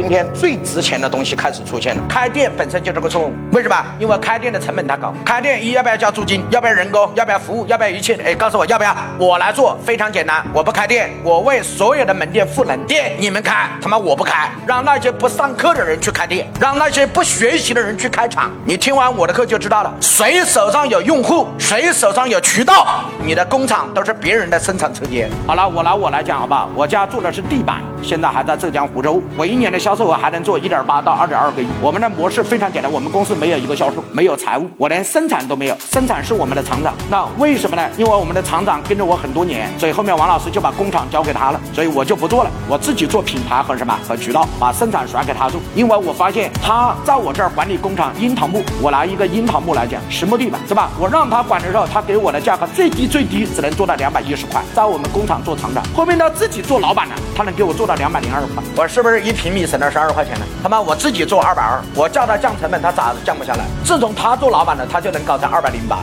今天最值钱的东西开始出现了。开店本身就是个错误，为什么？因为开店的成本太高。开店一要不要交租金？要不要人工？要不要服务？要不要一切？哎，告诉我要不要？我来做，非常简单。我不开店，我为所有的门店赋能。店你们开，他妈我不开，让那些不上课的人去开店，让那些不学习的人去开厂。你听完我的课就知道了。谁手上有用户，谁手上有渠道，你的工厂都是别人的生产车间。好了，我拿我来讲好不好？我家做的是地板，现在还在浙江湖州。我一年的销销售额还能做一点八到二点二个亿。我们的模式非常简单，我们公司没有一个销售，没有财务，我连生产都没有，生产是我们的厂长。那为什么呢？因为我们的厂长跟着我很多年，所以后面王老师就把工厂交给他了，所以我就不做了，我自己做品牌和什么和渠道，把生产甩给他做。因为我发现他在我这儿管理工厂，樱桃木，我拿一个樱桃木来讲，实木地板是吧？我让他管的时候，他给我的价格最低最低只能做到两百一十块，在我们工厂做厂长。后面他自己做老板了，他能给我做到两百零二块。我是不是一平米省那十二块钱呢？他妈我自己做二百二，我叫他降成本，他咋降不下来？自从他做老板了，他就能搞成二百零八。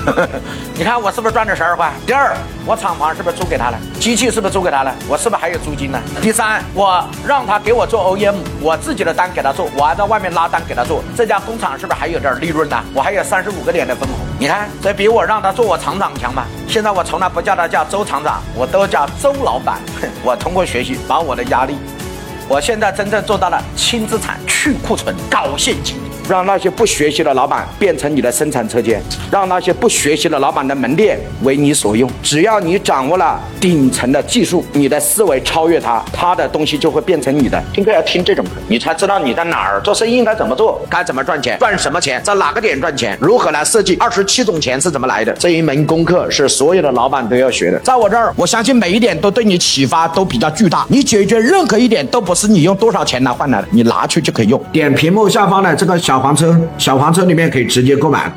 你看我是不是赚了十二块？第二，我厂房是不是租给他了？机器是不是租给他了？我是不是还有租金呢？第三，我让他给我做 OEM，我自己的单给他做，我还在外面拉单给他做，这家工厂是不是还有点利润呢？我还有三十五个点的分红。你看，这比我让他做我厂长强吧？现在我从来不叫他叫周厂长，我都叫周老板。我通过学习把我的压力，我现在真正做到了轻资产、去库存、高现金。让那些不学习的老板变成你的生产车间，让那些不学习的老板的门店为你所用。只要你掌握了顶层的技术，你的思维超越他，他的东西就会变成你的。听课要听这种课，你才知道你在哪儿做生意应该怎么做，该怎么赚钱，赚什么钱，在哪个点赚钱，如何来设计二十七种钱是怎么来的。这一门功课是所有的老板都要学的。在我这儿，我相信每一点都对你启发都比较巨大。你解决任何一点都不是你用多少钱来换来的，你拿去就可以用。点屏幕下方的这个小。黄车，小黄车里面可以直接购买。